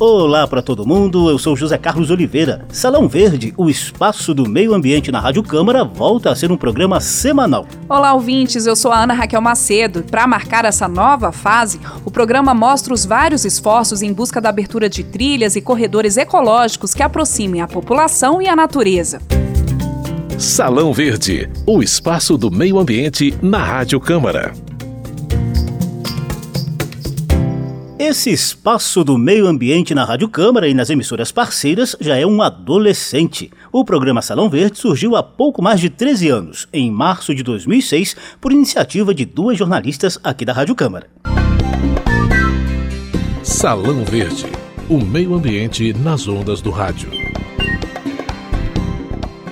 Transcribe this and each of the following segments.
Olá para todo mundo, eu sou José Carlos Oliveira. Salão Verde, o espaço do meio ambiente na Rádio Câmara, volta a ser um programa semanal. Olá, ouvintes, eu sou a Ana Raquel Macedo. Para marcar essa nova fase, o programa mostra os vários esforços em busca da abertura de trilhas e corredores ecológicos que aproximem a população e a natureza. Salão Verde, o espaço do meio ambiente na Rádio Câmara. Esse espaço do meio ambiente na Rádio Câmara e nas emissoras parceiras já é um adolescente. O programa Salão Verde surgiu há pouco mais de 13 anos, em março de 2006, por iniciativa de duas jornalistas aqui da Rádio Câmara. Salão Verde, o meio ambiente nas ondas do rádio.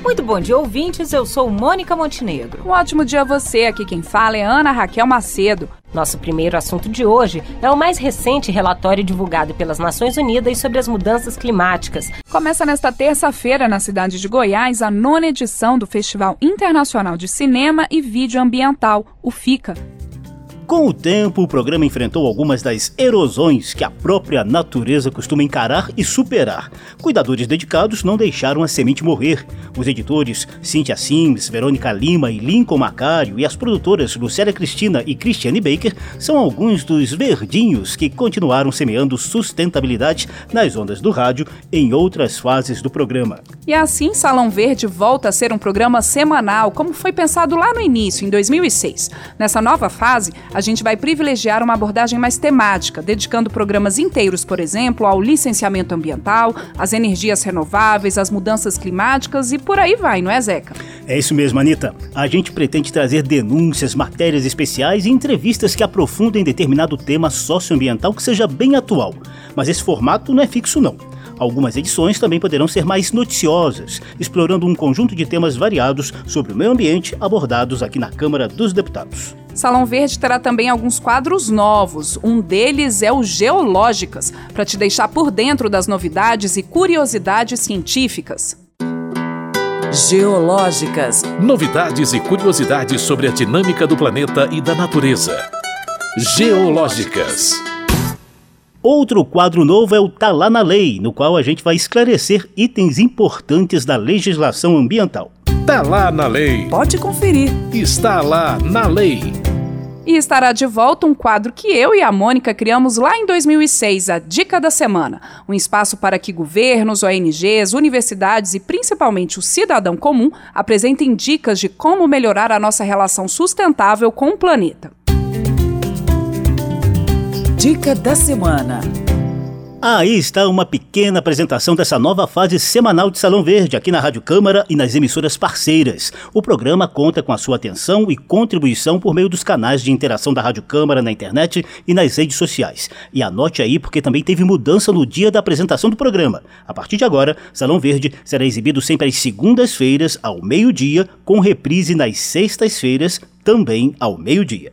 Muito bom dia, ouvintes. Eu sou Mônica Montenegro. Um ótimo dia a você. Aqui quem fala é Ana Raquel Macedo. Nosso primeiro assunto de hoje é o mais recente relatório divulgado pelas Nações Unidas sobre as mudanças climáticas. Começa nesta terça-feira, na cidade de Goiás, a nona edição do Festival Internacional de Cinema e Vídeo Ambiental, o FICA, com o tempo, o programa enfrentou algumas das erosões que a própria natureza costuma encarar e superar. Cuidadores dedicados não deixaram a semente morrer. Os editores Cynthia Sims, Verônica Lima e Lincoln Macário e as produtoras Lucélia Cristina e Cristiane Baker são alguns dos verdinhos que continuaram semeando sustentabilidade nas ondas do rádio em outras fases do programa. E assim, Salão Verde volta a ser um programa semanal, como foi pensado lá no início, em 2006. Nessa nova fase, a gente vai privilegiar uma abordagem mais temática, dedicando programas inteiros, por exemplo, ao licenciamento ambiental, às energias renováveis, às mudanças climáticas e por aí vai, não é, Zeca? É isso mesmo, Anitta. A gente pretende trazer denúncias, matérias especiais e entrevistas que aprofundem determinado tema socioambiental que seja bem atual. Mas esse formato não é fixo, não. Algumas edições também poderão ser mais noticiosas, explorando um conjunto de temas variados sobre o meio ambiente abordados aqui na Câmara dos Deputados. Salão Verde terá também alguns quadros novos. Um deles é o Geológicas, para te deixar por dentro das novidades e curiosidades científicas. Geológicas. Novidades e curiosidades sobre a dinâmica do planeta e da natureza. Geológicas. Outro quadro novo é o Tá Lá na Lei, no qual a gente vai esclarecer itens importantes da legislação ambiental. Tá lá na lei. Pode conferir. Está lá na lei. E estará de volta um quadro que eu e a Mônica criamos lá em 2006, a Dica da Semana. Um espaço para que governos, ONGs, universidades e principalmente o cidadão comum apresentem dicas de como melhorar a nossa relação sustentável com o planeta. Dica da Semana. Aí está uma pequena apresentação dessa nova fase semanal de Salão Verde aqui na Rádio Câmara e nas emissoras parceiras. O programa conta com a sua atenção e contribuição por meio dos canais de interação da Rádio Câmara na internet e nas redes sociais. E anote aí porque também teve mudança no dia da apresentação do programa. A partir de agora, Salão Verde será exibido sempre às segundas-feiras ao meio-dia, com reprise nas sextas-feiras também ao meio-dia.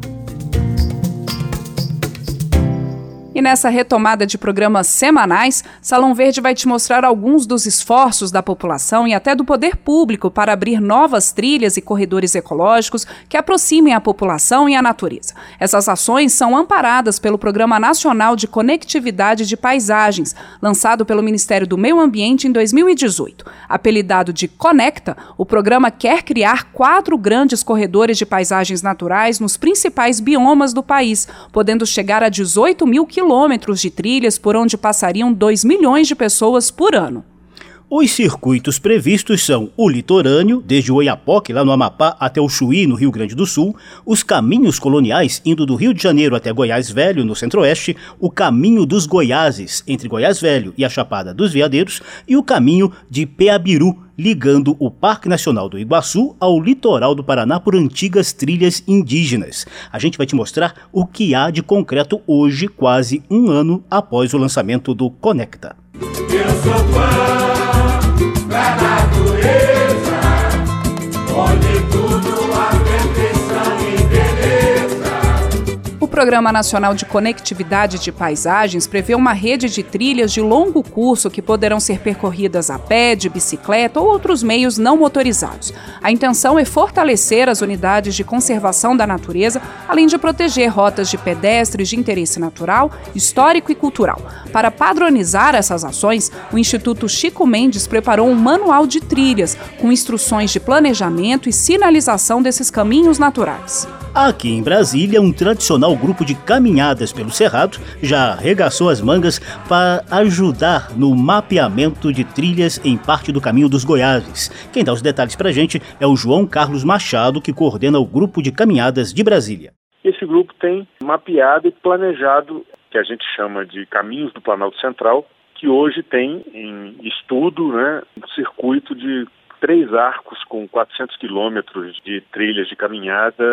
E nessa retomada de programas semanais, Salão Verde vai te mostrar alguns dos esforços da população e até do poder público para abrir novas trilhas e corredores ecológicos que aproximem a população e a natureza. Essas ações são amparadas pelo Programa Nacional de Conectividade de Paisagens, lançado pelo Ministério do Meio Ambiente em 2018. Apelidado de Conecta, o programa quer criar quatro grandes corredores de paisagens naturais nos principais biomas do país, podendo chegar a 18 mil quilômetros quilômetros de trilhas por onde passariam 2 milhões de pessoas por ano. Os circuitos previstos são o litorâneo, desde o Oiapoque, lá no Amapá, até o Chuí, no Rio Grande do Sul, os caminhos coloniais, indo do Rio de Janeiro até Goiás Velho, no centro-oeste, o caminho dos Goiáses, entre Goiás Velho e a Chapada dos Veadeiros, e o caminho de Peabiru, ligando o Parque Nacional do Iguaçu ao litoral do Paraná por antigas trilhas indígenas. A gente vai te mostrar o que há de concreto hoje, quase um ano após o lançamento do Conecta. Eu sou fã da natureza, onde Programa Nacional de Conectividade de Paisagens prevê uma rede de trilhas de longo curso que poderão ser percorridas a pé, de bicicleta ou outros meios não motorizados. A intenção é fortalecer as unidades de conservação da natureza, além de proteger rotas de pedestres de interesse natural, histórico e cultural. Para padronizar essas ações, o Instituto Chico Mendes preparou um manual de trilhas com instruções de planejamento e sinalização desses caminhos naturais. Aqui em Brasília, um tradicional grupo de caminhadas pelo Cerrado já arregaçou as mangas para ajudar no mapeamento de trilhas em parte do caminho dos Goiáses. Quem dá os detalhes para a gente é o João Carlos Machado, que coordena o grupo de caminhadas de Brasília. Esse grupo tem mapeado e planejado, que a gente chama de Caminhos do Planalto Central, que hoje tem em estudo né, um circuito de três arcos com 400 quilômetros de trilhas de caminhada,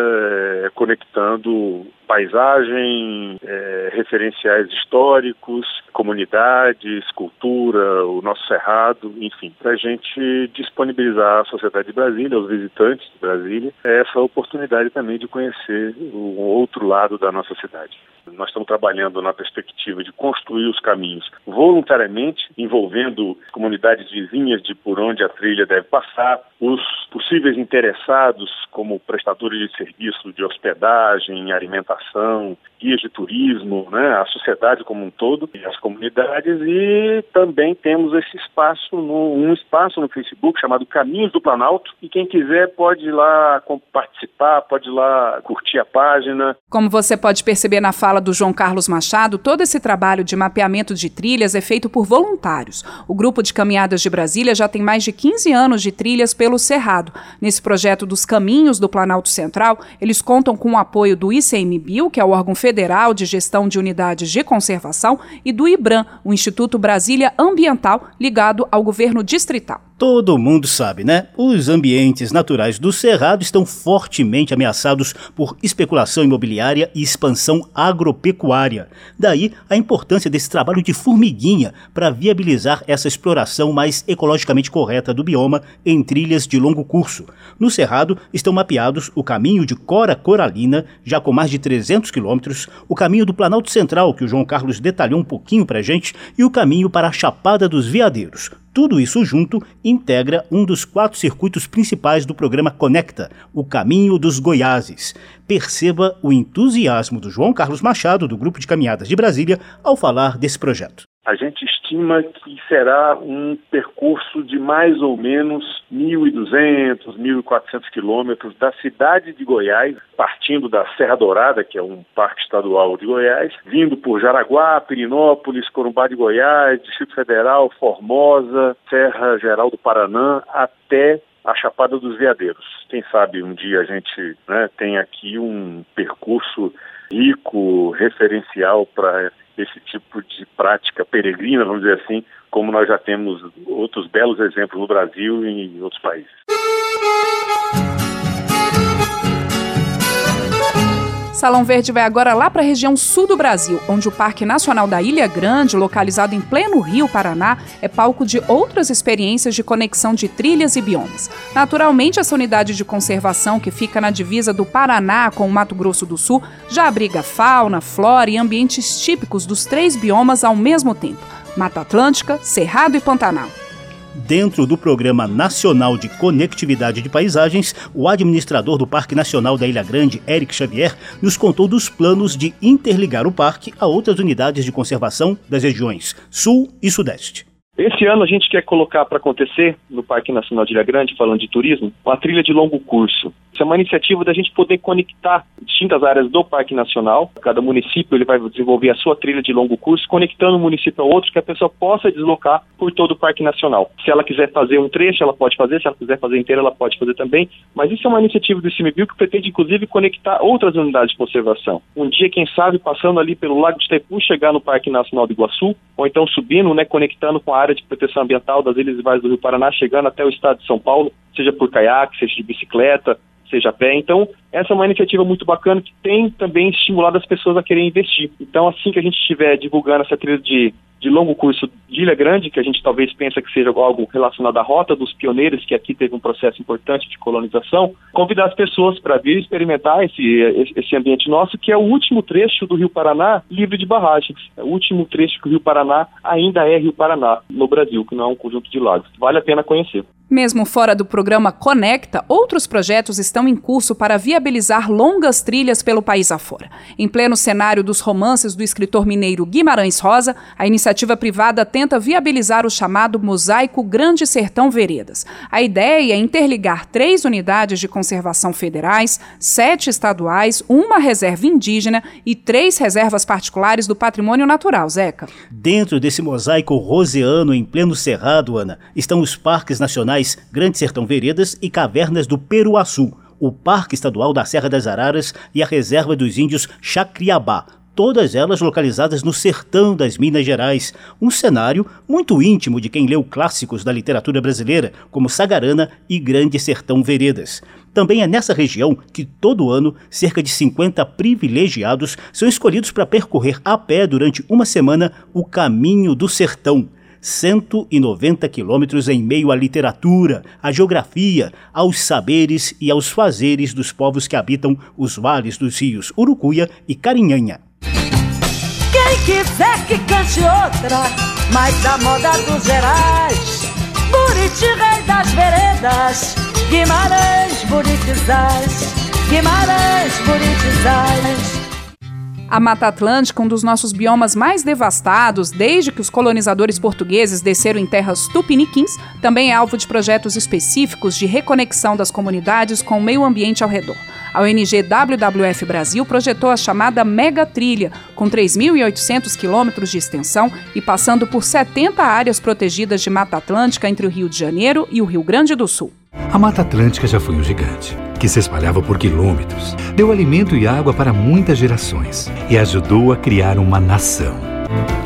é, conectando paisagem, é, referenciais históricos, comunidades, cultura, o nosso cerrado, enfim, para a gente disponibilizar à sociedade de Brasília, aos visitantes de Brasília, essa oportunidade também de conhecer o outro lado da nossa cidade. Nós estamos trabalhando na perspectiva de construir os caminhos voluntariamente, envolvendo comunidades vizinhas de por onde a trilha deve passar, os possíveis interessados, como prestadores de serviço de hospedagem, alimentação, guias de turismo, né, a sociedade como um todo, e as comunidades, e também temos esse espaço, no, um espaço no Facebook chamado Caminhos do Planalto, e quem quiser pode ir lá participar, pode ir lá curtir a página. Como você pode perceber na fala do João Carlos Machado, todo esse trabalho de mapeamento de trilhas é feito por voluntários. O grupo de caminhadas de Brasília já tem mais de 15 anos de trilhas pelo Cerrado. Nesse projeto dos Caminhos do Planalto Central, eles contam com o apoio do ICMBio, que é o órgão Federal de Gestão de Unidades de Conservação, e do IBRAM, o Instituto Brasília Ambiental, ligado ao governo distrital. Todo mundo sabe, né? Os ambientes naturais do Cerrado estão fortemente ameaçados por especulação imobiliária e expansão agropecuária. Daí a importância desse trabalho de formiguinha para viabilizar essa exploração mais ecologicamente correta do bioma em trilhas de longo curso. No Cerrado estão mapeados o caminho de Cora Coralina, já com mais de 300 quilômetros, o caminho do Planalto Central, que o João Carlos detalhou um pouquinho para gente, e o caminho para a Chapada dos Veadeiros. Tudo isso junto integra um dos quatro circuitos principais do programa Conecta, o Caminho dos Goiáses. Perceba o entusiasmo do João Carlos Machado, do Grupo de Caminhadas de Brasília, ao falar desse projeto. A gente estima que será um percurso de mais ou menos 1.200, 1.400 quilômetros da cidade de Goiás, partindo da Serra Dourada, que é um parque estadual de Goiás, vindo por Jaraguá, Pirinópolis, Corumbá de Goiás, Distrito Federal, Formosa, Serra Geral do Paraná, até a Chapada dos Veadeiros. Quem sabe um dia a gente né, tem aqui um percurso rico, referencial para esse tipo de prática peregrina, vamos dizer assim, como nós já temos outros belos exemplos no Brasil e em outros países. Salão Verde vai agora lá para a região sul do Brasil, onde o Parque Nacional da Ilha Grande, localizado em pleno Rio Paraná, é palco de outras experiências de conexão de trilhas e biomas. Naturalmente, essa unidade de conservação, que fica na divisa do Paraná com o Mato Grosso do Sul, já abriga fauna, flora e ambientes típicos dos três biomas ao mesmo tempo: Mata Atlântica, Cerrado e Pantanal. Dentro do Programa Nacional de Conectividade de Paisagens, o administrador do Parque Nacional da Ilha Grande, Eric Xavier, nos contou dos planos de interligar o parque a outras unidades de conservação das regiões Sul e Sudeste. Esse ano a gente quer colocar para acontecer no Parque Nacional de Ilha Grande, falando de turismo, uma trilha de longo curso. Isso é uma iniciativa da gente poder conectar distintas áreas do Parque Nacional. Cada município ele vai desenvolver a sua trilha de longo curso, conectando um município a outro, que a pessoa possa deslocar por todo o Parque Nacional. Se ela quiser fazer um trecho, ela pode fazer. Se ela quiser fazer inteira, ela pode fazer também. Mas isso é uma iniciativa do ICMBio que pretende, inclusive, conectar outras unidades de conservação. Um dia, quem sabe, passando ali pelo Lago de Itaipu, chegar no Parque Nacional do Iguaçu, ou então subindo, né, conectando com a área área de proteção ambiental das Ilhas e Vales do Rio Paraná, chegando até o estado de São Paulo, seja por caiaque, seja de bicicleta, seja pé. Então, essa é uma iniciativa muito bacana que tem também estimulado as pessoas a querer investir. Então, assim que a gente estiver divulgando essa trilha de de longo curso de Ilha Grande, que a gente talvez pensa que seja algo relacionado à rota dos pioneiros, que aqui teve um processo importante de colonização, convidar as pessoas para vir experimentar esse, esse ambiente nosso, que é o último trecho do Rio Paraná livre de barragens. É o último trecho que o Rio Paraná ainda é Rio Paraná no Brasil, que não é um conjunto de lagos. Vale a pena conhecer. Mesmo fora do programa Conecta, outros projetos estão em curso para viabilizar longas trilhas pelo país afora. Em pleno cenário dos romances do escritor mineiro Guimarães Rosa, a iniciativa privada tenta viabilizar o chamado Mosaico Grande Sertão Veredas. A ideia é interligar três unidades de conservação federais, sete estaduais, uma reserva indígena e três reservas particulares do patrimônio natural, Zeca. Dentro desse mosaico roseano em pleno cerrado, Ana, estão os parques nacionais Grande Sertão Veredas e Cavernas do Peruaçu, o Parque Estadual da Serra das Araras e a Reserva dos Índios Chacriabá, todas elas localizadas no sertão das Minas Gerais, um cenário muito íntimo de quem leu clássicos da literatura brasileira, como Sagarana e Grande Sertão Veredas. Também é nessa região que, todo ano, cerca de 50 privilegiados são escolhidos para percorrer a pé durante uma semana o Caminho do Sertão 190 quilômetros em meio à literatura, à geografia, aos saberes e aos fazeres dos povos que habitam os vales dos rios Urucuia e Carinhanha. Quem quiser que cante outra, mais da moda dos Gerais, Buriti, rei das veredas, Guimarães, Buritizais, Guimarães, Buritizais. A Mata Atlântica, um dos nossos biomas mais devastados desde que os colonizadores portugueses desceram em terras tupiniquins, também é alvo de projetos específicos de reconexão das comunidades com o meio ambiente ao redor. A ONG WWF Brasil projetou a chamada Mega Trilha, com 3.800 quilômetros de extensão e passando por 70 áreas protegidas de Mata Atlântica entre o Rio de Janeiro e o Rio Grande do Sul. A Mata Atlântica já foi um gigante que se espalhava por quilômetros, deu alimento e água para muitas gerações e ajudou a criar uma nação.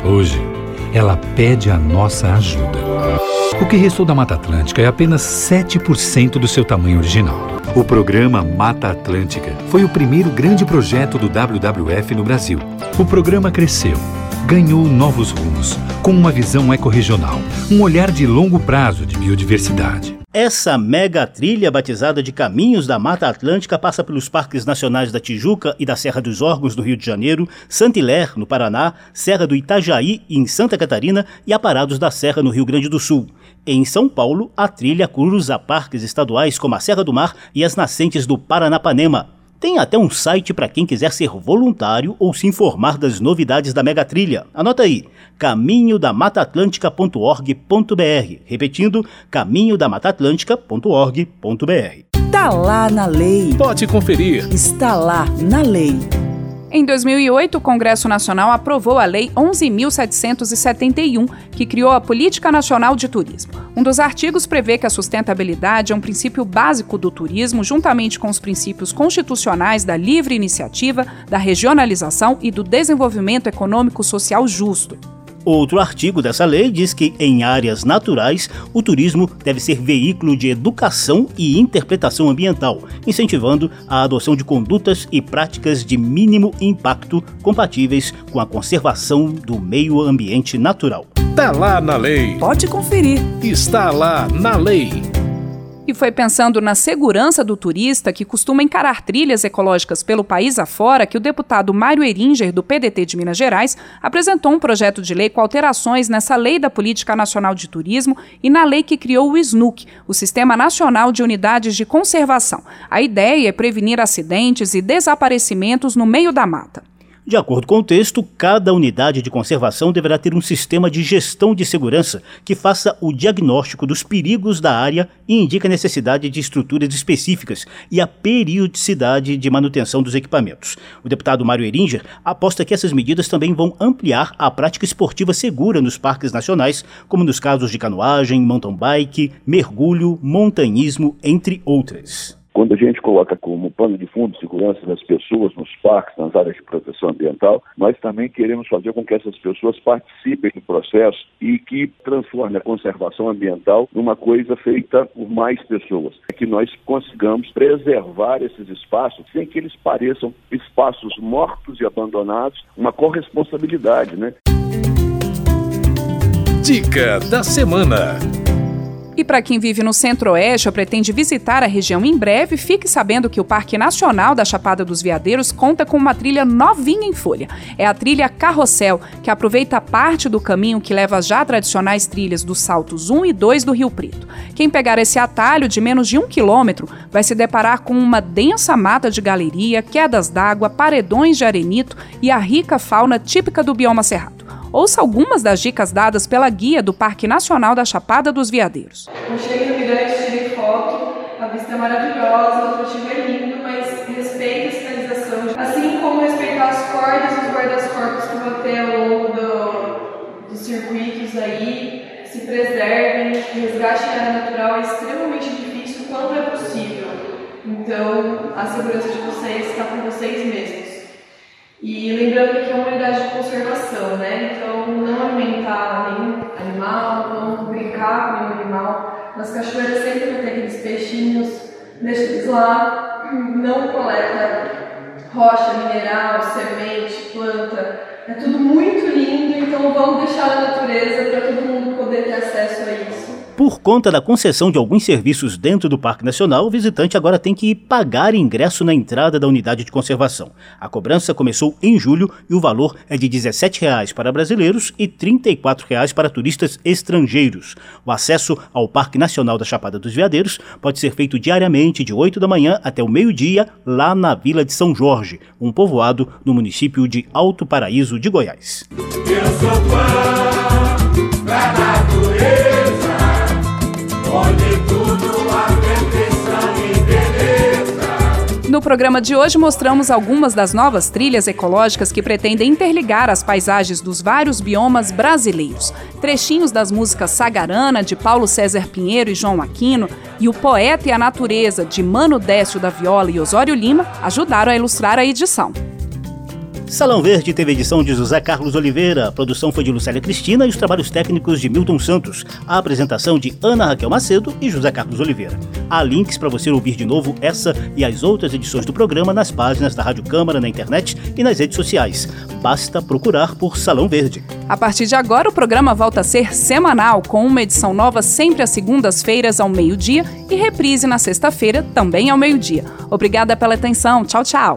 Hoje, ela pede a nossa ajuda. O que restou da Mata Atlântica é apenas 7% do seu tamanho original. O programa Mata Atlântica foi o primeiro grande projeto do WWF no Brasil. O programa cresceu, ganhou novos rumos, com uma visão ecorregional, um olhar de longo prazo de biodiversidade. Essa mega trilha, batizada de Caminhos da Mata Atlântica, passa pelos parques nacionais da Tijuca e da Serra dos Órgãos, no Rio de Janeiro, Santilher, no Paraná, Serra do Itajaí, em Santa Catarina, e Aparados da Serra, no Rio Grande do Sul. Em São Paulo, a trilha cruza parques estaduais como a Serra do Mar e as nascentes do Paranapanema. Tem até um site para quem quiser ser voluntário ou se informar das novidades da Mega Trilha. Anota aí, caminhodamatatlântica.org.br. Repetindo, caminhodamatatlântica.org.br. Tá lá na lei. Pode conferir. Está lá na lei. Em 2008, o Congresso Nacional aprovou a Lei 11.771, que criou a Política Nacional de Turismo. Um dos artigos prevê que a sustentabilidade é um princípio básico do turismo, juntamente com os princípios constitucionais da livre iniciativa, da regionalização e do desenvolvimento econômico social justo. Outro artigo dessa lei diz que, em áreas naturais, o turismo deve ser veículo de educação e interpretação ambiental, incentivando a adoção de condutas e práticas de mínimo impacto compatíveis com a conservação do meio ambiente natural. Está lá na lei. Pode conferir. Está lá na lei. E foi pensando na segurança do turista que costuma encarar trilhas ecológicas pelo país afora que o deputado Mário Eringer, do PDT de Minas Gerais, apresentou um projeto de lei com alterações nessa Lei da Política Nacional de Turismo e na lei que criou o SNUC, o Sistema Nacional de Unidades de Conservação. A ideia é prevenir acidentes e desaparecimentos no meio da mata. De acordo com o texto, cada unidade de conservação deverá ter um sistema de gestão de segurança que faça o diagnóstico dos perigos da área e indique a necessidade de estruturas específicas e a periodicidade de manutenção dos equipamentos. O deputado Mário Eringer aposta que essas medidas também vão ampliar a prática esportiva segura nos parques nacionais, como nos casos de canoagem, mountain bike, mergulho, montanhismo, entre outras. Quando a gente coloca como pano de fundo segurança das pessoas nos parques, nas áreas de proteção ambiental, nós também queremos fazer com que essas pessoas participem do processo e que transforme a conservação ambiental numa coisa feita por mais pessoas. É que nós consigamos preservar esses espaços sem que eles pareçam espaços mortos e abandonados, uma corresponsabilidade, né? Dica da semana. E para quem vive no Centro-Oeste ou pretende visitar a região em breve, fique sabendo que o Parque Nacional da Chapada dos Veadeiros conta com uma trilha novinha em folha. É a trilha Carrossel, que aproveita parte do caminho que leva às já tradicionais trilhas dos saltos 1 e 2 do Rio Preto. Quem pegar esse atalho de menos de um quilômetro vai se deparar com uma densa mata de galeria, quedas d'água, paredões de arenito e a rica fauna típica do bioma cerrado. Ouça algumas das dicas dadas pela guia do Parque Nacional da Chapada dos Veadeiros. Eu cheguei no mirante, tirei foto, a vista é maravilhosa, o atrativo é lindo, mas respeite a sinalização, assim como respeitar as cordas os guarda-corpos que vão ter ao longo do, dos circuitos aí, se preservem, resgate área natural é extremamente difícil quando é possível. Então, a segurança de vocês está com vocês mesmos. E lembrando que é uma unidade de conservação, né? Então, não alimentar nenhum animal, não brincar com nenhum animal. Nas cachoeiras sempre vai ter aqueles peixinhos, deixa eles lá, não coleta rocha, mineral, semente, planta. É tudo muito lindo, então vamos deixar a natureza para todo mundo poder ter acesso a isso. Por conta da concessão de alguns serviços dentro do Parque Nacional, o visitante agora tem que pagar ingresso na entrada da unidade de conservação. A cobrança começou em julho e o valor é de R$ 17,00 para brasileiros e R$ 34,00 para turistas estrangeiros. O acesso ao Parque Nacional da Chapada dos Veadeiros pode ser feito diariamente de 8 da manhã até o meio-dia, lá na Vila de São Jorge, um povoado no município de Alto Paraíso de Goiás. Programa de hoje mostramos algumas das novas trilhas ecológicas que pretendem interligar as paisagens dos vários biomas brasileiros. Trechinhos das músicas Sagarana, de Paulo César Pinheiro e João Aquino, e O Poeta e a Natureza, de Mano Décio da Viola e Osório Lima, ajudaram a ilustrar a edição. Salão Verde teve edição de José Carlos Oliveira, a produção foi de Lucélia Cristina e os trabalhos técnicos de Milton Santos, a apresentação de Ana Raquel Macedo e José Carlos Oliveira. Há links para você ouvir de novo essa e as outras edições do programa nas páginas da Rádio Câmara na internet e nas redes sociais. Basta procurar por Salão Verde. A partir de agora, o programa volta a ser semanal, com uma edição nova sempre às segundas-feiras ao meio-dia e reprise na sexta-feira, também ao meio-dia. Obrigada pela atenção. Tchau, tchau.